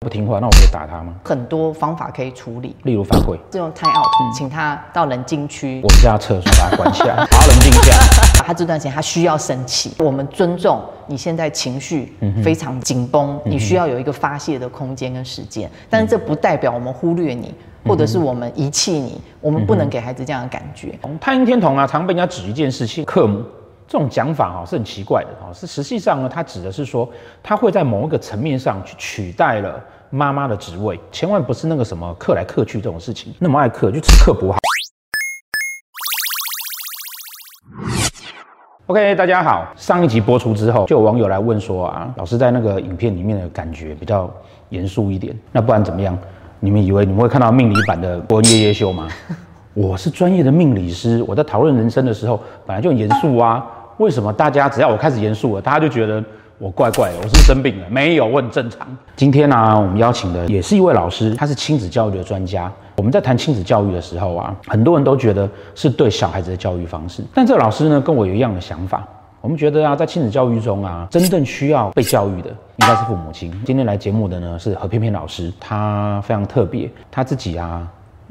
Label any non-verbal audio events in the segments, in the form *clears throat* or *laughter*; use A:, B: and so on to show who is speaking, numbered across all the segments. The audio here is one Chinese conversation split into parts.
A: 不听话，那我可以打他吗？
B: 很多方法可以处理，
A: 例如罚跪，
B: 这种 time out，请他到冷静区，
A: 我们家厕所把他关起来，*laughs* 好好冷静一下。
B: 他这段时间他需要生气，我们尊重你现在情绪非常紧绷，你需要有一个发泄的空间跟时间，但是这不代表我们忽略你，或者是我们遗弃你，我们不能给孩子这样的感觉。
A: 太阴天童啊，常被人家指一件事情，克母。这种讲法哈是很奇怪的哈，是实际上呢，它指的是说，他会在某一个层面上去取代了妈妈的职位，千万不是那个什么克来克去这种事情，那么爱克就克不好。OK，大家好，上一集播出之后，就有网友来问说啊，老师在那个影片里面的感觉比较严肃一点，那不然怎么样？你们以为你们会看到命理版的博恩夜夜秀吗？我是专业的命理师，我在讨论人生的时候本来就很严肃啊。为什么大家只要我开始严肃了，大家就觉得我怪怪的？我是生病了？没有，我很正常。今天呢、我们邀请的也是一位老师，他是亲子教育的专家。我们在谈亲子教育的时候啊，很多人都觉得是对小孩子的教育方式，但这老师呢，跟我有一样的想法。我们觉得啊，在亲子教育中啊，真正需要被教育的应该是父母亲。今天来节目的呢是何翩翩老师，他非常特别，他自己啊。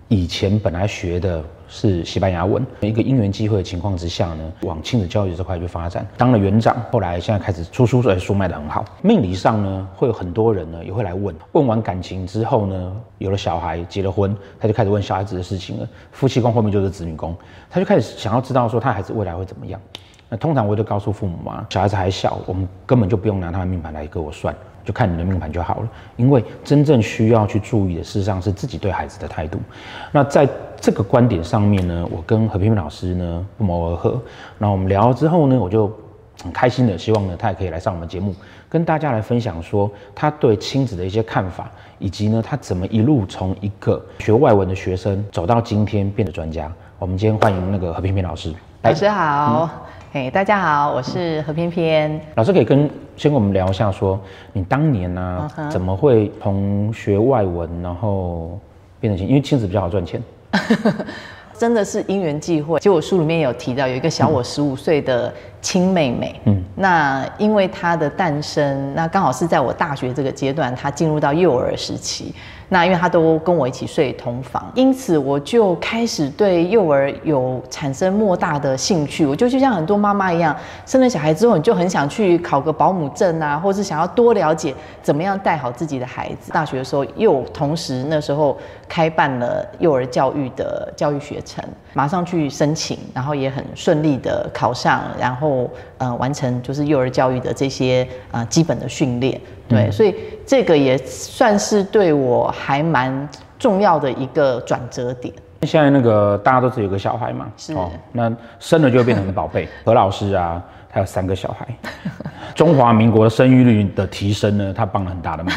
A: 以前本来学的是西班牙文，一个因缘机会的情况之下呢，往亲子教育这块去发展，当了园长，后来现在开始出书，所以书卖得很好。命理上呢，会有很多人呢也会来问，问完感情之后呢，有了小孩，结了婚，他就开始问小孩子的事情了。夫妻宫后面就是子女宫，他就开始想要知道说他孩子未来会怎么样。那通常我就告诉父母嘛，小孩子还小，我们根本就不用拿他的命盘来给我算。就看你的命盘就好了，因为真正需要去注意的，事实上是自己对孩子的态度。那在这个观点上面呢，我跟何平平老师呢不谋而合。那我们聊了之后呢，我就很开心的希望呢，他也可以来上我们节目，跟大家来分享说他对亲子的一些看法，以及呢他怎么一路从一个学外文的学生走到今天变得专家。我们今天欢迎那个何平平老师。
B: 老师好。嗯嘿，hey, 大家好，我是何翩翩。
A: 老师可以跟先跟我们聊一下说，说你当年呢、啊，uh huh. 怎么会从学外文，然后变成亲？因为亲子比较好赚钱。*laughs*
B: 真的是因缘际会。其实我书里面有提到，有一个小我十五岁的亲妹妹。嗯，那因为她的诞生，那刚好是在我大学这个阶段，她进入到幼儿时期。那因为他都跟我一起睡同房，因此我就开始对幼儿有产生莫大的兴趣。我就就像很多妈妈一样，生了小孩之后，你就很想去考个保姆证啊，或是想要多了解怎么样带好自己的孩子。大学的时候又同时那时候开办了幼儿教育的教育学程，马上去申请，然后也很顺利的考上，然后呃完成就是幼儿教育的这些呃基本的训练。对，所以这个也算是对我还蛮重要的一个转折点。
A: 现在那个大家都是有个小孩嘛，
B: 是哦，
A: 那生了就会变成宝贝。何老师啊，他有三个小孩，*laughs* 中华民国的生育率的提升呢，他帮了很大的忙。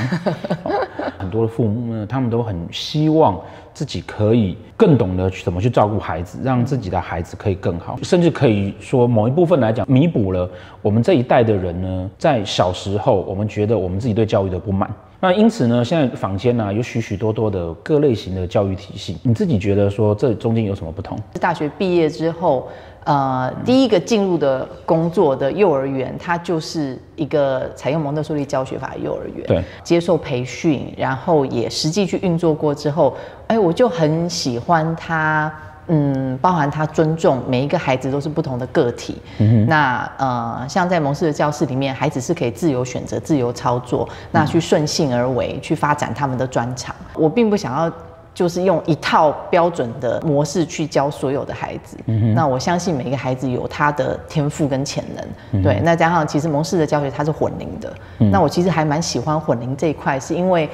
A: *laughs* 很多的父母呢，他们都很希望。自己可以更懂得怎么去照顾孩子，让自己的孩子可以更好，甚至可以说某一部分来讲，弥补了我们这一代的人呢，在小时候我们觉得我们自己对教育的不满。那因此呢，现在坊间呢有许许多多的各类型的教育体系，你自己觉得说这中间有什么不同？
B: 大学毕业之后。呃，第一个进入的工作的幼儿园，它就是一个采用蒙特梭利教学法的幼儿园。对，接受培训，然后也实际去运作过之后，哎，我就很喜欢它。嗯，包含他尊重每一个孩子都是不同的个体。嗯。那呃，像在蒙氏的教室里面，孩子是可以自由选择、自由操作，那去顺性而为，去发展他们的专长。我并不想要。就是用一套标准的模式去教所有的孩子。嗯。那我相信每一个孩子有他的天赋跟潜能。嗯。对，那加上其实蒙氏的教学它是混龄的。嗯。那我其实还蛮喜欢混龄这一块，是因为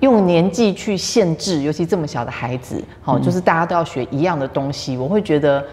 B: 用年纪去限制，尤其这么小的孩子，好，就是大家都要学一样的东西，我会觉得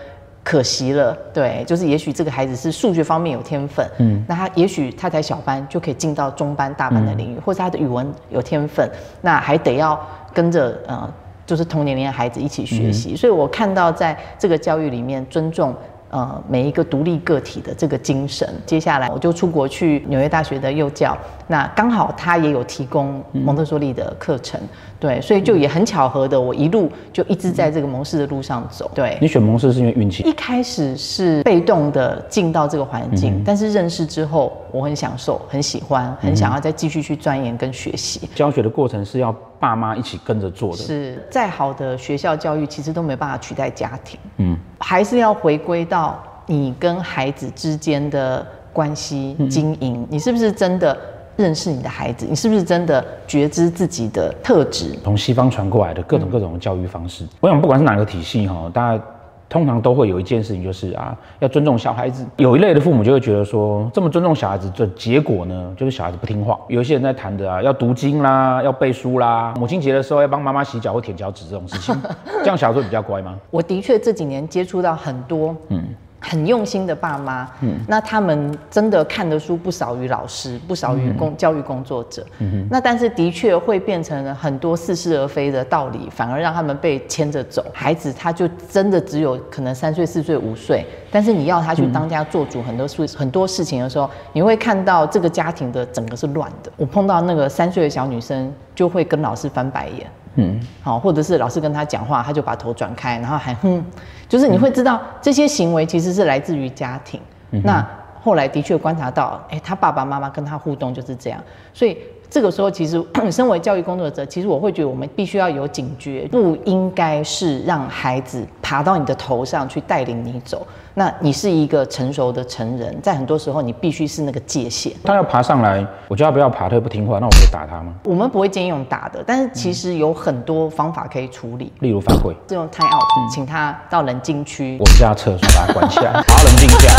B: 可惜了。对，就是也许这个孩子是数学方面有天分，嗯，那他也许他才小班就可以进到中班、大班的领域，或者他的语文有天分，那还得要跟着呃。就是同年龄的孩子一起学习，嗯、所以我看到在这个教育里面尊重呃每一个独立个体的这个精神。接下来我就出国去纽约大学的幼教，那刚好他也有提供蒙特梭利的课程，嗯、对，所以就也很巧合的，我一路就一直在这个蒙氏的路上走。对，
A: 你选蒙氏是因为运气？
B: 一开始是被动的进到这个环境，嗯、但是认识之后。我很享受，很喜欢，很想要再继续去钻研跟学习。
A: 教学的过程是要爸妈一起跟着做的。
B: 是，再好的学校教育其实都没办法取代家庭。嗯，还是要回归到你跟孩子之间的关系经营。你是不是真的认识你的孩子？你是不是真的觉知自己的特质？
A: 从西方传过来的各种各种的教育方式，我想不管是哪个体系哈，大家。通常都会有一件事情，就是啊，要尊重小孩子。有一类的父母就会觉得说，这么尊重小孩子，这结果呢，就是小孩子不听话。有一些人在谈的啊，要读经啦，要背书啦，母亲节的时候要帮妈妈洗脚或舔脚趾这种事情，*laughs* 这样小孩子会比较乖吗？
B: 我的确这几年接触到很多，嗯。很用心的爸妈，嗯，那他们真的看的书不少于老师，不少于工教育工作者，嗯哼，那但是的确会变成了很多似是而非的道理，反而让他们被牵着走。孩子他就真的只有可能三岁、四岁、五岁，但是你要他去当家做主，很多事很多事情的时候，你会看到这个家庭的整个是乱的。我碰到那个三岁的小女生，就会跟老师翻白眼。嗯，好，或者是老师跟他讲话，他就把头转开，然后还哼，就是你会知道这些行为其实是来自于家庭。嗯、那后来的确观察到，哎、欸，他爸爸妈妈跟他互动就是这样，所以。这个时候，其实 *clears throat* 身为教育工作者，其实我会觉得我们必须要有警觉，不应该是让孩子爬到你的头上去带领你走。那你是一个成熟的成人，在很多时候你必须是那个界限。
A: 他要爬上来，我叫他不要爬，他又不听话，那我可以打他吗？
B: 我们不会建议用打的，但是其实有很多方法可以处理，
A: 例如犯规，
B: 这种 time out，请他到冷静区，
A: 我们家厕所把他关起来，好好冷静一下。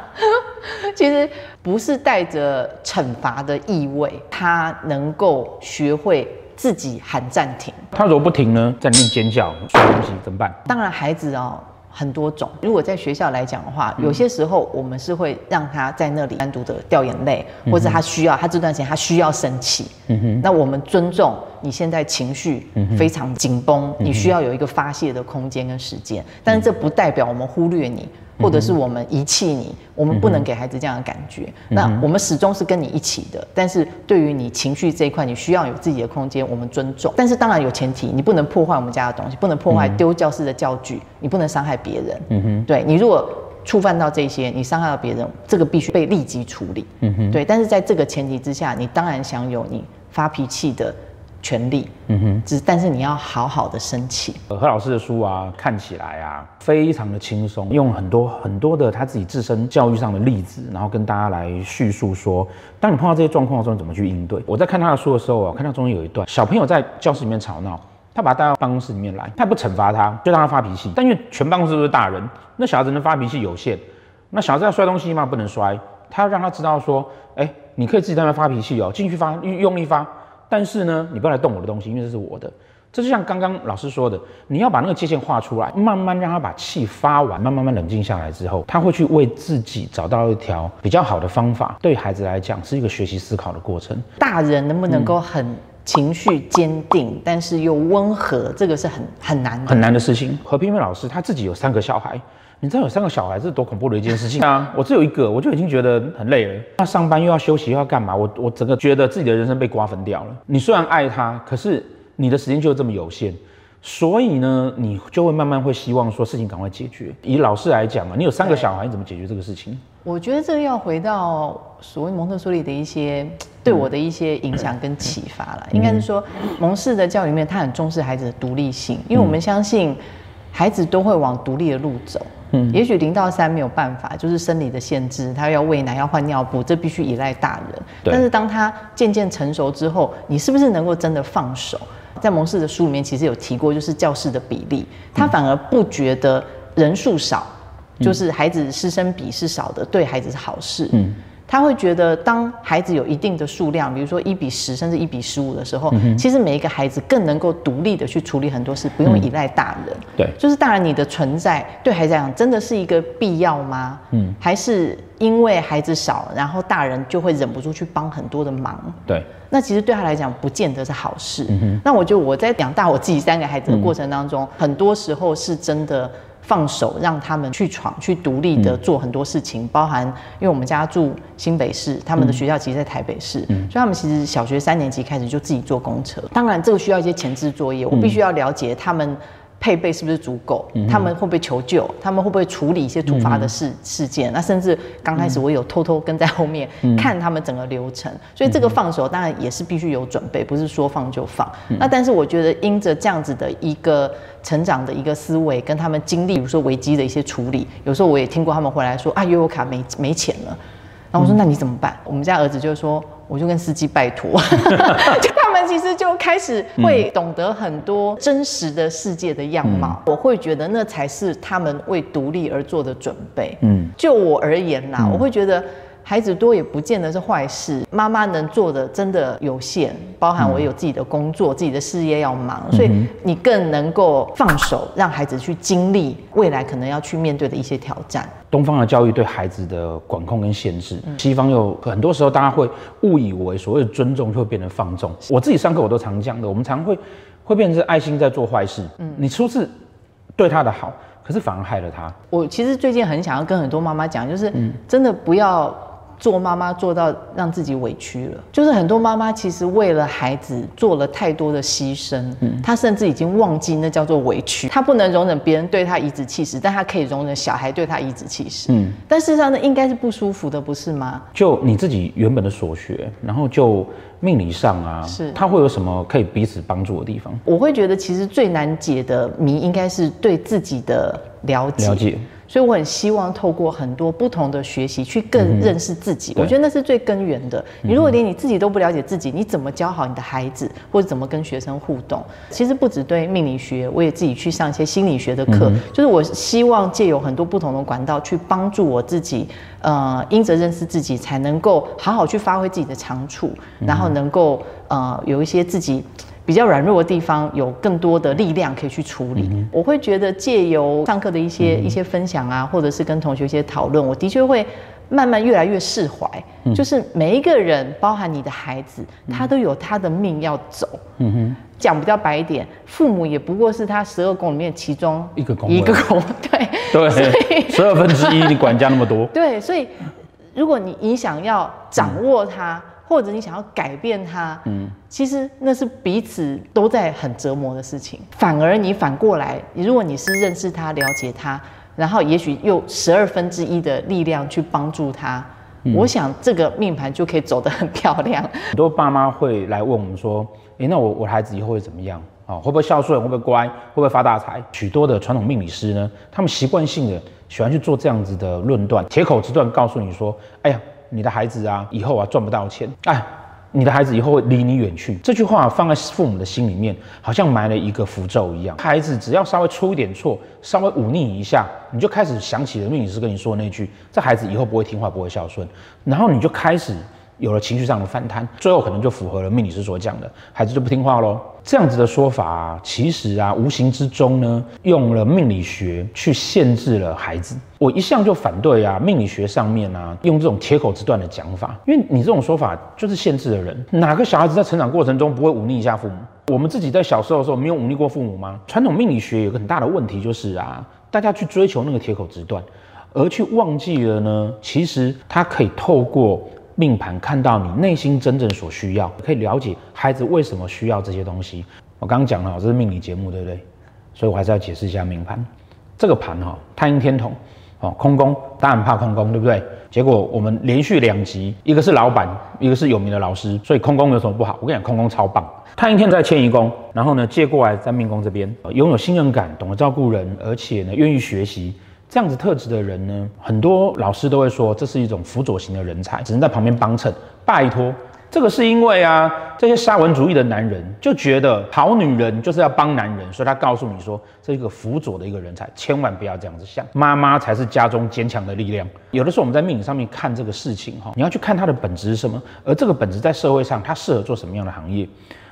A: *laughs* *laughs*
B: 其实不是带着惩罚的意味，他能够学会自己喊暂停。
A: 他如果不停呢，在里面尖叫、摔东西怎么办？
B: 当然，孩子哦很多种。如果在学校来讲的话，有些时候我们是会让他在那里单独的掉眼泪，或者他需要他这段时间他需要生气。嗯哼。那我们尊重你现在情绪非常紧绷，你需要有一个发泄的空间跟时间，但是这不代表我们忽略你。或者是我们遗弃你，我们不能给孩子这样的感觉。嗯、那我们始终是跟你一起的，但是对于你情绪这一块，你需要有自己的空间，我们尊重。但是当然有前提，你不能破坏我们家的东西，不能破坏丢教室的教具，你不能伤害别人。嗯哼，对，你如果触犯到这些，你伤害到别人，这个必须被立即处理。嗯哼，对。但是在这个前提之下，你当然享有你发脾气的。权利，嗯哼，只但是你要好好的生气。
A: 何老师的书啊，看起来啊，非常的轻松，用很多很多的他自己自身教育上的例子，然后跟大家来叙述说，当你碰到这些状况的时候，怎么去应对。我在看他的书的时候啊，看到中间有一段，小朋友在教室里面吵闹，他把他带到办公室里面来，他也不惩罚他，就让他发脾气。但因为全办公室都是大人，那小孩子能发脾气有限，那小孩子要摔东西吗？不能摔，他要让他知道说，哎，你可以自己在那发脾气哦，进去发，用力发。但是呢，你不要来动我的东西，因为这是我的。这就像刚刚老师说的，你要把那个界限画出来，慢慢让他把气发完，慢慢慢冷静下来之后，他会去为自己找到一条比较好的方法。对孩子来讲，是一个学习思考的过程。
B: 大人能不能够很情绪坚定，嗯、但是又温和，这个是很很难的
A: 很难的事情。何冰菲老师他自己有三个小孩。你知道有三个小孩是多恐怖的一件事情啊！我只有一个，我就已经觉得很累了。他上班又要休息又要干嘛？我我整个觉得自己的人生被瓜分掉了。你虽然爱他，可是你的时间就这么有限，所以呢，你就会慢慢会希望说事情赶快解决。以老师来讲啊，你有三个小孩，你怎么解决这个事情？
B: 我觉得这个要回到所谓蒙特梭利的一些对我的一些影响跟启发了。应该是说，蒙氏的教育里面，他很重视孩子的独立性，因为我们相信孩子都会往独立的路走。嗯，也许零到三没有办法，就是生理的限制，他要喂奶，要换尿布，这必须依赖大人。但是当他渐渐成熟之后，你是不是能够真的放手？在蒙氏的书里面，其实有提过，就是教室的比例，他反而不觉得人数少，嗯、就是孩子师生比是少的，对孩子是好事。嗯。他会觉得，当孩子有一定的数量，比如说一比十甚至一比十五的时候，嗯、其实每一个孩子更能够独立的去处理很多事，不用依赖大人。嗯、对，就是大人你的存在对孩子来讲真的是一个必要吗？嗯，还是因为孩子少，然后大人就会忍不住去帮很多的忙？对，那其实对他来讲不见得是好事。嗯、哼那我觉得我在养大我自己三个孩子的过程当中，嗯、很多时候是真的。放手让他们去闯，去独立的做很多事情，嗯、包含因为我们家住新北市，他们的学校其实在台北市，嗯、所以他们其实小学三年级开始就自己坐公车。当然，这个需要一些前置作业，我必须要了解他们配备是不是足够？他们会不会求救？他们会不会处理一些突发的事事件？那甚至刚开始我有偷偷跟在后面看他们整个流程，所以这个放手当然也是必须有准备，不是说放就放。那但是我觉得因着这样子的一个成长的一个思维，跟他们经历，比如说危机的一些处理，有时候我也听过他们回来说啊，悠游卡没没钱了，然后我说那你怎么办？我们家儿子就说。我就跟司机拜托，*laughs* 就他们其实就开始会懂得很多真实的世界的样貌。嗯、我会觉得那才是他们为独立而做的准备。嗯，就我而言啦，嗯、我会觉得。孩子多也不见得是坏事，妈妈能做的真的有限，包含我有自己的工作、嗯、自己的事业要忙，所以你更能够放手，让孩子去经历未来可能要去面对的一些挑战。
A: 东方的教育对孩子的管控跟限制，嗯、西方又很多时候大家会误以为所谓的尊重就会变得放纵。我自己上课我都常讲的，我们常会会变成是爱心在做坏事。嗯，你初次对他的好，可是反而害了他。
B: 我其实最近很想要跟很多妈妈讲，就是真的不要。做妈妈做到让自己委屈了，就是很多妈妈其实为了孩子做了太多的牺牲，嗯，她甚至已经忘记那叫做委屈。她不能容忍别人对她颐指气使，但她可以容忍小孩对她颐指气使，嗯。但事实上呢，应该是不舒服的，不是吗？
A: 就你自己原本的所学，然后就命理上啊，是他会有什么可以彼此帮助的地方？
B: 我会觉得其实最难解的谜应该是对自己的了解。
A: 了解。
B: 所以我很希望透过很多不同的学习，去更认识自己。嗯、我觉得那是最根源的。你如果连你自己都不了解自己，你怎么教好你的孩子，或者怎么跟学生互动？其实不止对命理学，我也自己去上一些心理学的课。嗯、就是我希望借有很多不同的管道，去帮助我自己。呃，因着认识自己，才能够好好去发挥自己的长处，然后能够呃有一些自己。比较软弱的地方，有更多的力量可以去处理。嗯、我会觉得借由上课的一些、嗯、一些分享啊，或者是跟同学一些讨论，我的确会慢慢越来越释怀。嗯、就是每一个人，包含你的孩子，他都有他的命要走。嗯哼，讲比较白一点，父母也不过是他十二宫里面其中一个宫，一个宫。对 *laughs* 对，
A: 十二分之一，你管家那么多。*laughs*
B: 对，所以如果你你想要掌握他。嗯或者你想要改变他，嗯，其实那是彼此都在很折磨的事情。反而你反过来，如果你是认识他、了解他，然后也许用十二分之一的力量去帮助他，嗯、我想这个命盘就可以走得很漂亮。
A: 很多爸妈会来问我们说：“诶，那我我的孩子以后会怎么样？啊，会不会孝顺？会不会乖？会不会发大财？”许多的传统命理师呢，他们习惯性的喜欢去做这样子的论断，铁口直断告诉你说：“哎呀。”你的孩子啊，以后啊赚不到钱，哎，你的孩子以后会离你远去。这句话放在父母的心里面，好像埋了一个符咒一样。孩子只要稍微出一点错，稍微忤逆一下，你就开始想起了命理师跟你说的那句：这孩子以后不会听话，不会孝顺。然后你就开始。有了情绪上的反弹，最后可能就符合了命理师所讲的，孩子就不听话喽。这样子的说法，其实啊，无形之中呢，用了命理学去限制了孩子。我一向就反对啊，命理学上面啊，用这种铁口直断的讲法，因为你这种说法就是限制了人。哪个小孩子在成长过程中不会忤逆一下父母？我们自己在小时候的时候没有忤逆过父母吗？传统命理学有个很大的问题就是啊，大家去追求那个铁口直断，而去忘记了呢，其实他可以透过。命盘看到你内心真正所需要，可以了解孩子为什么需要这些东西。我刚刚讲了，这是命理节目，对不对？所以我还是要解释一下命盘。这个盘哈，太阴天同，哦，空宫，当然怕空宫，对不对？结果我们连续两集，一个是老板，一个是有名的老师，所以空宫有什么不好？我跟你讲，空宫超棒。太阴天在迁移宫，然后呢，借过来在命宫这边，拥有信任感，懂得照顾人，而且呢，愿意学习。这样子特质的人呢，很多老师都会说，这是一种辅佐型的人才，只能在旁边帮衬。拜托，这个是因为啊，这些沙文主义的男人就觉得好女人就是要帮男人，所以他告诉你说，这是一个辅佐的一个人才，千万不要这样子想。妈妈才是家中坚强的力量。有的时候我们在命理上面看这个事情哈，你要去看它的本质是什么，而这个本质在社会上它适合做什么样的行业？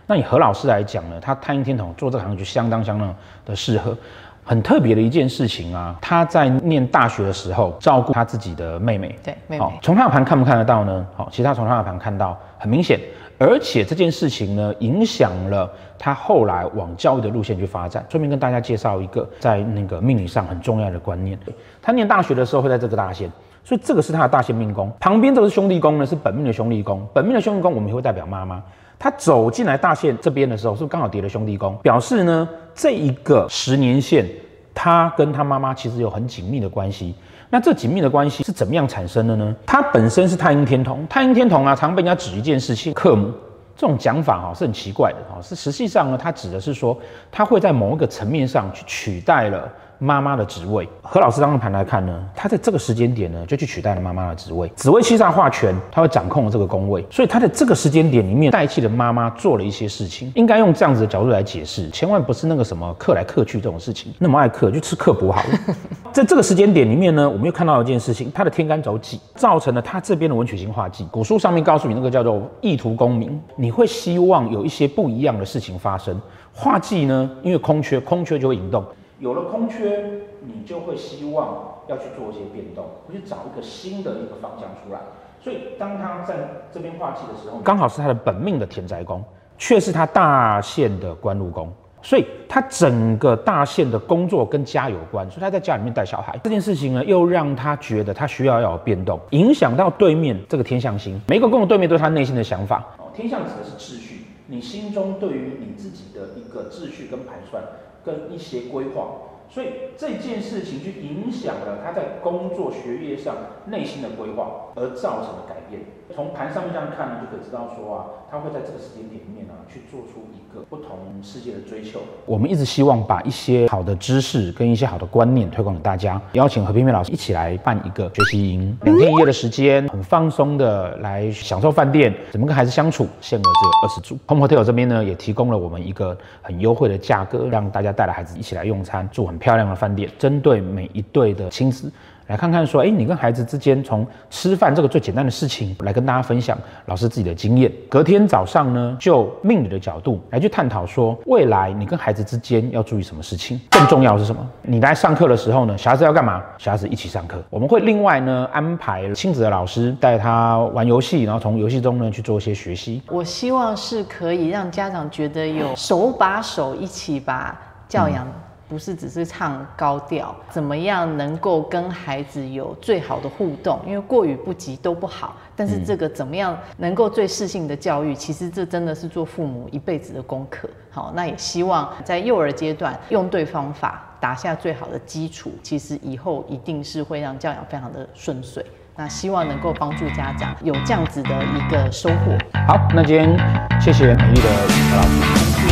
A: 那以何老师来讲呢，他太阴天同做这个行业就相当相当的适合。很特别的一件事情啊，他在念大学的时候照顾他自己的妹妹。
B: 对，妹妹。
A: 从他的盘看不看得到呢？好，其实他从他的盘看到很明显，而且这件事情呢，影响了他后来往教育的路线去发展。顺便跟大家介绍一个在那个命理上很重要的观念。他念大学的时候会在这个大限，所以这个是他的大限命宫。旁边这个是兄弟宫呢，是本命的兄弟宫。本命的兄弟宫我们也会代表妈妈。他走进来大限这边的时候，是不是刚好叠了兄弟宫？表示呢，这一个十年线，他跟他妈妈其实有很紧密的关系。那这紧密的关系是怎么样产生的呢？他本身是太阴天同，太阴天同啊，常被人家指一件事情，克母。这种讲法哈是很奇怪的哈，是实际上呢，它指的是说，他会在某一个层面上去取代了。妈妈的职位，何老师当的盘来看呢，他在这个时间点呢，就去取代了妈妈的职位。紫微七煞化权，他会掌控了这个宫位，所以他在这个时间点里面代替了妈妈做了一些事情。应该用这样子的角度来解释，千万不是那个什么克来克去这种事情，那么爱克就吃克补好了。*laughs* 在这个时间点里面呢，我们又看到一件事情，他的天干走己，造成了他这边的文曲星化忌。古书上面告诉你，那个叫做意图功名，你会希望有一些不一样的事情发生。化忌呢，因为空缺，空缺就会引动。有了空缺，你就会希望要去做一些变动，会去找一个新的一个方向出来。所以当他在这边化忌的时候，刚好是他的本命的田宅宫，却是他大限的官禄宫，所以他整个大限的工作跟家有关，所以他在家里面带小孩这件事情呢，又让他觉得他需要要有变动，影响到对面这个天象星，每一个宫的对面都是他内心的想法。哦，天象指的是秩序，你心中对于你自己的一个秩序跟盘算。跟一些规划，所以这件事情就影响了他在工作、学业上内心的规划，而造成的改变。从盘上面这样看呢，就可以知道说啊，他会在这个时间点里面呢、啊，去做出一个不同世界的追求。我们一直希望把一些好的知识跟一些好的观念推广给大家，邀请何冰冰老师一起来办一个学习营，两天一夜的时间，很放松的来享受饭店，怎么跟孩子相处，限额只有二十组。Home Hotel 这边呢，也提供了我们一个很优惠的价格，让大家带着孩子一起来用餐，住很漂亮的饭店，针对每一对的亲子。来看看说，哎，你跟孩子之间从吃饭这个最简单的事情来跟大家分享老师自己的经验。隔天早上呢，就命理的角度来去探讨说，未来你跟孩子之间要注意什么事情。更重要的是什么？你来上课的时候呢，小孩子要干嘛？小孩子一起上课。我们会另外呢安排亲子的老师带他玩游戏，然后从游戏中呢去做一些学习。
B: 我希望是可以让家长觉得有手把手一起把教养。不是只是唱高调，怎么样能够跟孩子有最好的互动？因为过与不及都不好。但是这个怎么样能够最适性的教育？其实这真的是做父母一辈子的功课。好，那也希望在幼儿阶段用对方法，打下最好的基础。其实以后一定是会让教养非常的顺遂。那希望能够帮助家长有这样子的一个收获。
A: 好，那今天谢谢美丽的何老师。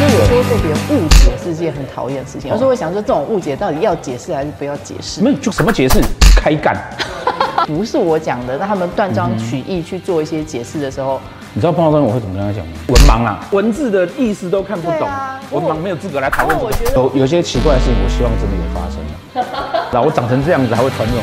B: 可是有时候被别人误解是件很讨厌的事情。有时候我想说，这种误解到底要解释还是不要解释？
A: 没有，就什么解释？开干！*laughs*
B: 不是我讲的，那他们断章取义去做一些解释的时候，
A: 你知道碰到这种我会怎么跟他讲吗？文盲啊，文字的意思都看不懂，啊、文盲没有资格来讨论。有有些奇怪的事情，我希望真的有发生的。*laughs* 那我长成这样子还会传这种？